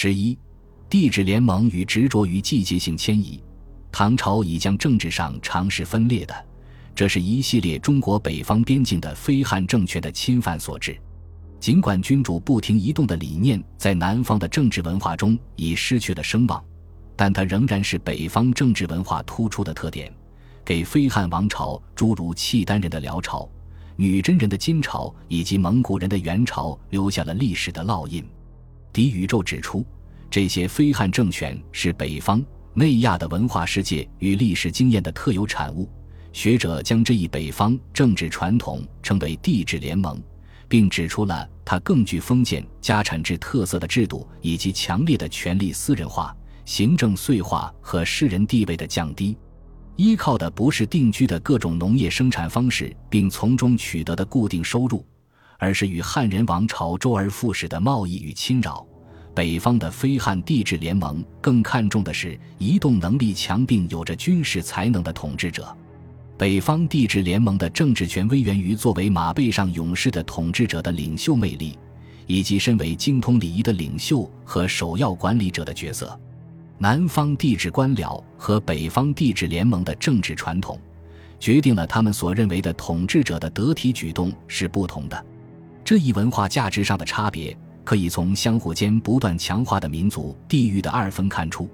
十一，帝制联盟与执着于季节性迁移。唐朝已将政治上尝试分裂的，这是一系列中国北方边境的非汉政权的侵犯所致。尽管君主不停移动的理念在南方的政治文化中已失去了声望，但它仍然是北方政治文化突出的特点，给非汉王朝诸如契丹人的辽朝、女真人的金朝以及蒙古人的元朝留下了历史的烙印。李宇宙指出，这些非汉政权是北方。内亚的文化世界与历史经验的特有产物，学者将这一北方政治传统称为帝制联盟，并指出了它更具封建家产制特色的制度，以及强烈的权力私人化、行政碎化和士人地位的降低。依靠的不是定居的各种农业生产方式，并从中取得的固定收入，而是与汉人王朝周而复始的贸易与侵扰。北方的非汉帝制联盟更看重的是移动能力强并有着军事才能的统治者。北方帝制联盟的政治权威源于作为马背上勇士的统治者的领袖魅力，以及身为精通礼仪的领袖和首要管理者的角色。南方帝制官僚和北方帝制联盟的政治传统，决定了他们所认为的统治者的得体举动是不同的。这一文化价值上的差别。可以从相互间不断强化的民族地域的二分看出，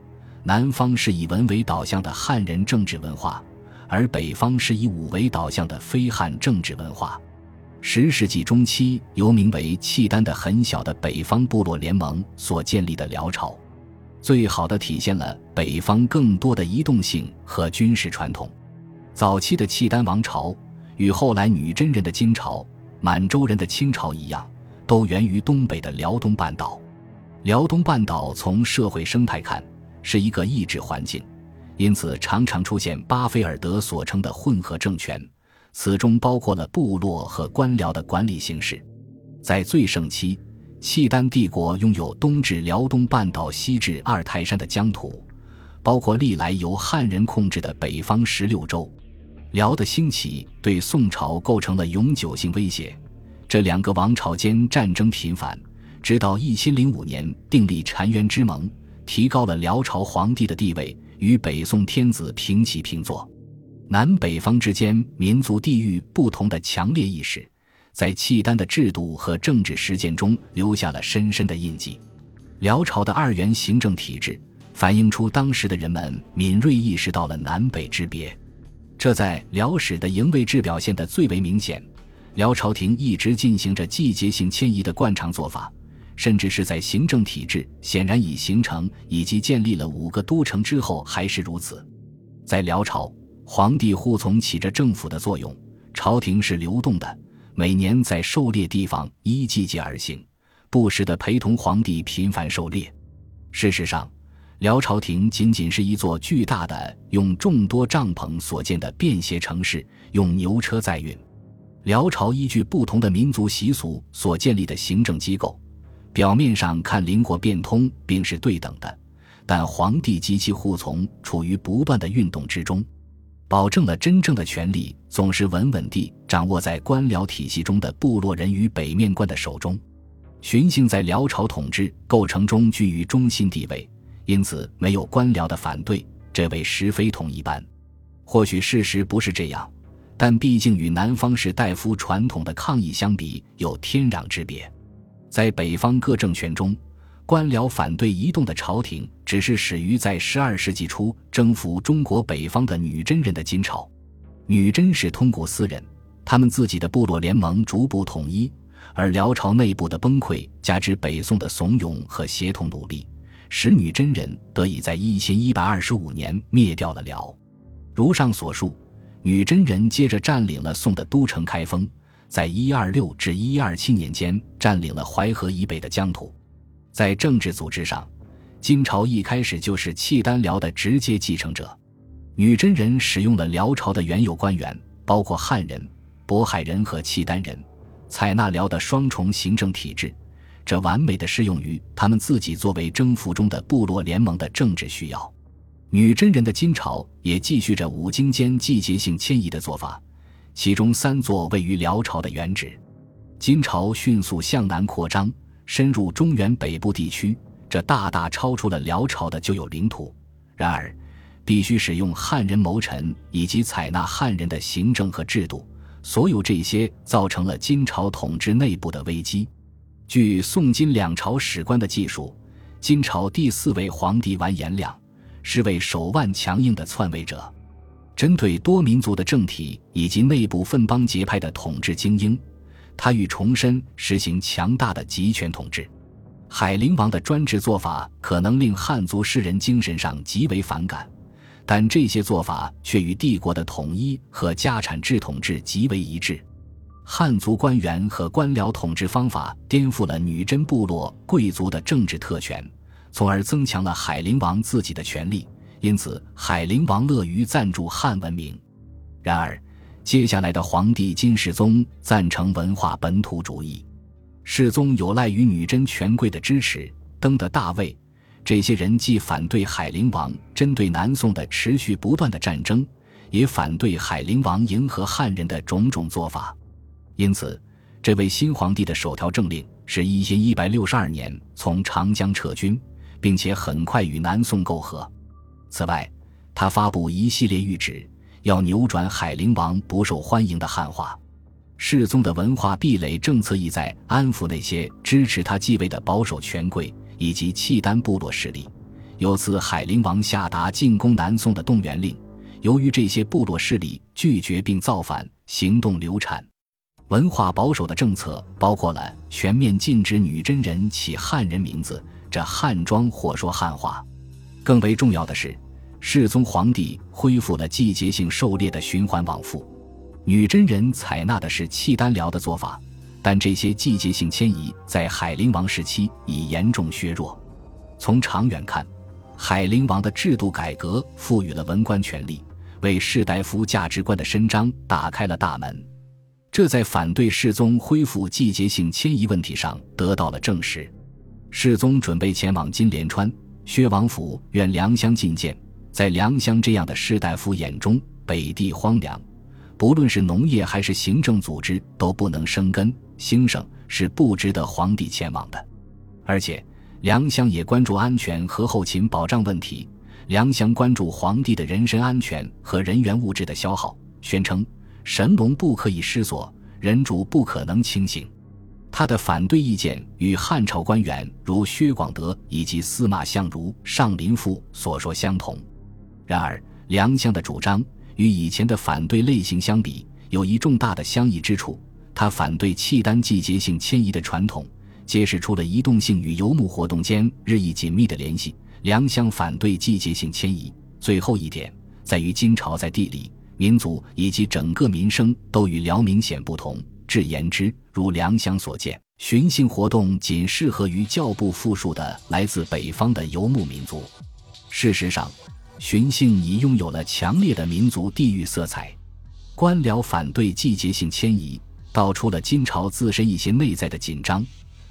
南方是以文为导向的汉人政治文化，而北方是以武为导向的非汉政治文化。十世纪中期，由名为契丹的很小的北方部落联盟所建立的辽朝，最好的体现了北方更多的移动性和军事传统。早期的契丹王朝与后来女真人的金朝、满洲人的清朝一样。都源于东北的辽东半岛。辽东半岛从社会生态看是一个抑制环境，因此常常出现巴菲尔德所称的混合政权，此中包括了部落和官僚的管理形式。在最盛期，契丹帝国拥有东至辽东半岛、西至阿尔泰山的疆土，包括历来由汉人控制的北方十六州。辽的兴起对宋朝构成了永久性威胁。这两个王朝间战争频繁，直到一千零五年订立澶渊之盟，提高了辽朝皇帝的地位，与北宋天子平起平坐。南北方之间民族地域不同的强烈意识，在契丹的制度和政治实践中留下了深深的印记。辽朝的二元行政体制，反映出当时的人们敏锐意识到了南北之别，这在辽史的营卫制表现得最为明显。辽朝廷一直进行着季节性迁移的惯常做法，甚至是在行政体制显然已形成以及建立了五个都城之后还是如此。在辽朝，皇帝护从起着政府的作用，朝廷是流动的，每年在狩猎地方依季节而行，不时的陪同皇帝频繁狩猎。事实上，辽朝廷仅仅是一座巨大的用众多帐篷所建的便携城市，用牛车载运。辽朝依据不同的民族习俗所建立的行政机构，表面上看灵活变通并是对等的，但皇帝及其护从处于不断的运动之中，保证了真正的权力总是稳稳地掌握在官僚体系中的部落人与北面官的手中。荀姓在辽朝统治构成中居于中心地位，因此没有官僚的反对，这为实非同一般。或许事实不是这样。但毕竟与南方士大夫传统的抗议相比，有天壤之别。在北方各政权中，官僚反对移动的朝廷，只是始于在十二世纪初征服中国北方的女真人的金朝。女真是通古斯人，他们自己的部落联盟逐步统一，而辽朝内部的崩溃，加之北宋的怂恿和协同努力，使女真人得以在一千一百二十五年灭掉了辽。如上所述。女真人接着占领了宋的都城开封，在一二六至一二七年间占领了淮河以北的疆土。在政治组织上，金朝一开始就是契丹辽的直接继承者。女真人使用了辽朝的原有官员，包括汉人、渤海人和契丹人，采纳辽的双重行政体制，这完美的适用于他们自己作为征服中的部落联盟的政治需要。女真人的金朝也继续着五经间季节性迁移的做法，其中三座位于辽朝的原址。金朝迅速向南扩张，深入中原北部地区，这大大超出了辽朝的旧有领土。然而，必须使用汉人谋臣以及采纳汉人的行政和制度，所有这些造成了金朝统治内部的危机。据宋金两朝史官的记述，金朝第四位皇帝完颜亮是位手腕强硬的篡位者，针对多民族的政体以及内部分邦结派的统治精英，他欲重申实行强大的集权统治。海陵王的专制做法可能令汉族士人精神上极为反感，但这些做法却与帝国的统一和家产制统治极为一致。汉族官员和官僚统治方法颠覆了女真部落贵族的政治特权，从而增强了海陵王自己的权力。因此，海陵王乐于赞助汉文明。然而，接下来的皇帝金世宗赞成文化本土主义。世宗有赖于女真权贵的支持，登得大位。这些人既反对海陵王针对南宋的持续不断的战争，也反对海陵王迎合汉人的种种做法。因此，这位新皇帝的首条政令是一千一百六十二年从长江撤军，并且很快与南宋媾和。此外，他发布一系列谕旨，要扭转海陵王不受欢迎的汉化。世宗的文化壁垒政策意在安抚那些支持他继位的保守权贵以及契丹部落势力。有次海陵王下达进攻南宋的动员令，由于这些部落势力拒绝并造反，行动流产。文化保守的政策包括了全面禁止女真人起汉人名字，这汉装或说汉话。更为重要的是，世宗皇帝恢复了季节性狩猎的循环往复。女真人采纳的是契丹辽的做法，但这些季节性迁移在海陵王时期已严重削弱。从长远看，海陵王的制度改革赋予了文官权力，为士大夫价值观的伸张打开了大门。这在反对世宗恢复季节性迁移问题上得到了证实。世宗准备前往金莲川，薛王府愿良乡觐见。在良乡这样的士大夫眼中，北地荒凉，不论是农业还是行政组织都不能生根兴盛，是不值得皇帝前往的。而且，良乡也关注安全和后勤保障问题。良乡关注皇帝的人身安全和人员物质的消耗，宣称。神龙不可以失所，人主不可能清醒。他的反对意见与汉朝官员如薛广德以及司马相如、上林赋所说相同。然而，梁相的主张与以前的反对类型相比，有一重大的相异之处。他反对契丹季节性迁移的传统，揭示出了移动性与游牧活动间日益紧密的联系。梁相反对季节性迁移。最后一点在于金朝在地理。民族以及整个民生都与辽明显不同。至言之，如梁乡所见，寻衅活动仅适合于较不富庶的来自北方的游牧民族。事实上，寻衅已拥有了强烈的民族地域色彩。官僚反对季节性迁移，道出了金朝自身一些内在的紧张，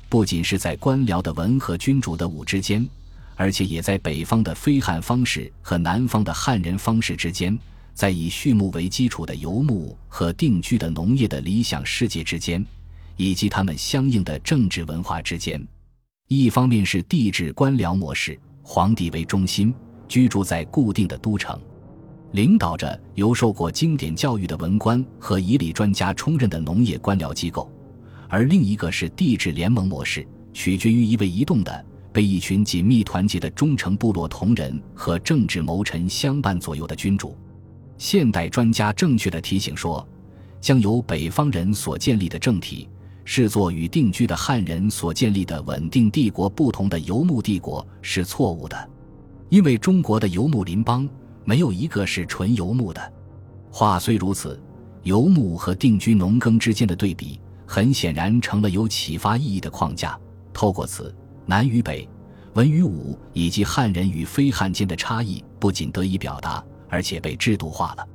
不仅是在官僚的文和君主的武之间，而且也在北方的非汉方式和南方的汉人方式之间。在以畜牧为基础的游牧和定居的农业的理想世界之间，以及他们相应的政治文化之间，一方面是帝制官僚模式，皇帝为中心，居住在固定的都城，领导着由受过经典教育的文官和仪礼专家充任的农业官僚机构；而另一个是帝制联盟模式，取决于一位移动的、被一群紧密团结的忠诚部落同仁和政治谋臣相伴左右的君主。现代专家正确的提醒说，将由北方人所建立的政体视作与定居的汉人所建立的稳定帝国不同的游牧帝国是错误的，因为中国的游牧邻邦没有一个是纯游牧的。话虽如此，游牧和定居农耕之间的对比，很显然成了有启发意义的框架。透过此，南与北、文与武以及汉人与非汉间的差异，不仅得以表达。而且被制度化了，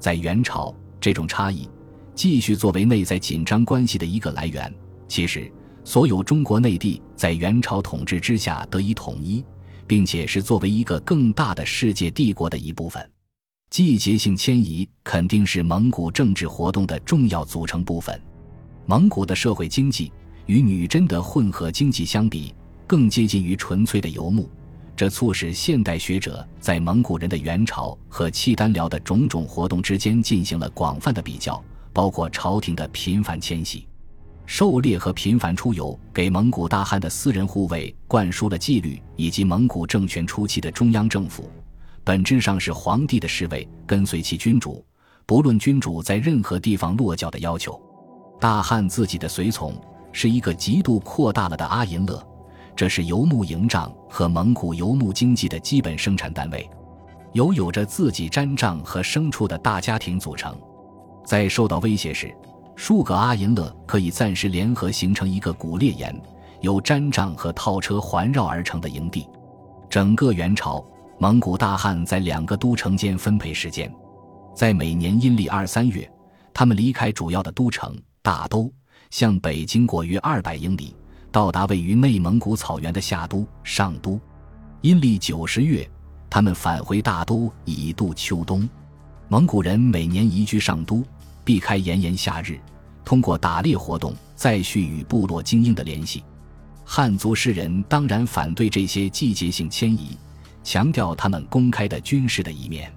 在元朝，这种差异继续作为内在紧张关系的一个来源。其实，所有中国内地在元朝统治之下得以统一，并且是作为一个更大的世界帝国的一部分。季节性迁移肯定是蒙古政治活动的重要组成部分。蒙古的社会经济与女真的混合经济相比，更接近于纯粹的游牧，这促使现代学者在蒙古人的元朝和契丹辽的种种活动之间进行了广泛的比较，包括朝廷的频繁迁徙、狩猎和频繁出游，给蒙古大汗的私人护卫灌输了纪律，以及蒙古政权初期的中央政府，本质上是皇帝的侍卫跟随其君主，不论君主在任何地方落脚的要求。大汉自己的随从是一个极度扩大了的阿银勒，这是游牧营帐和蒙古游牧经济的基本生产单位，由有着自己毡帐和牲畜的大家庭组成。在受到威胁时，数个阿银勒可以暂时联合形成一个古列岩，由毡帐和套车环绕而成的营地。整个元朝，蒙古大汗在两个都城间分配时间，在每年阴历二三月，他们离开主要的都城。大都向北经过约二百英里，到达位于内蒙古草原的夏都、上都。阴历九十月，他们返回大都以度秋冬。蒙古人每年移居上都，避开炎炎夏日，通过打猎活动再续与部落精英的联系。汉族士人当然反对这些季节性迁移，强调他们公开的军事的一面。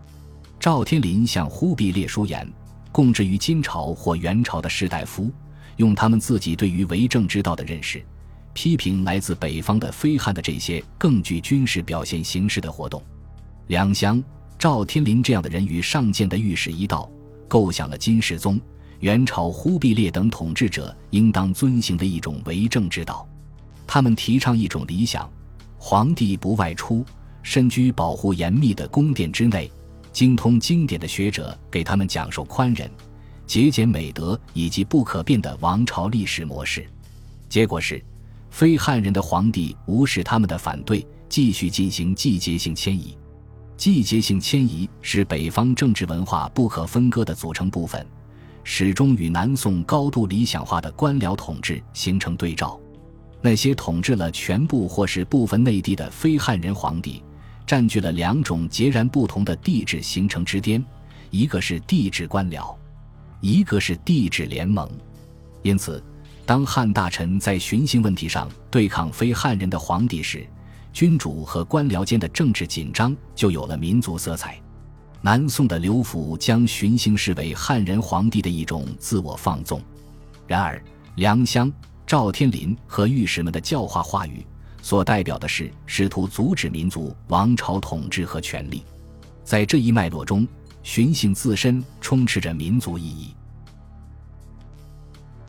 赵天林向忽必烈书言。供职于金朝或元朝的士大夫，用他们自己对于为政之道的认识，批评来自北方的非汉的这些更具军事表现形式的活动。两相赵天林这样的人与上谏的御史一道，构想了金世宗、元朝忽必烈等统治者应当遵行的一种为政之道。他们提倡一种理想：皇帝不外出，身居保护严密的宫殿之内。精通经典的学者给他们讲授宽仁、节俭美德以及不可变的王朝历史模式，结果是，非汉人的皇帝无视他们的反对，继续进行季节性迁移。季节性迁移是北方政治文化不可分割的组成部分，始终与南宋高度理想化的官僚统治形成对照。那些统治了全部或是部分内地的非汉人皇帝。占据了两种截然不同的地质形成之巅，一个是地质官僚，一个是地质联盟。因此，当汉大臣在巡幸问题上对抗非汉人的皇帝时，君主和官僚间的政治紧张就有了民族色彩。南宋的刘府将巡幸视为汉人皇帝的一种自我放纵。然而，梁乡、赵天林和御史们的教化话语。所代表的是试图阻止民族王朝统治和权力，在这一脉络中，寻衅自身充斥着民族意义。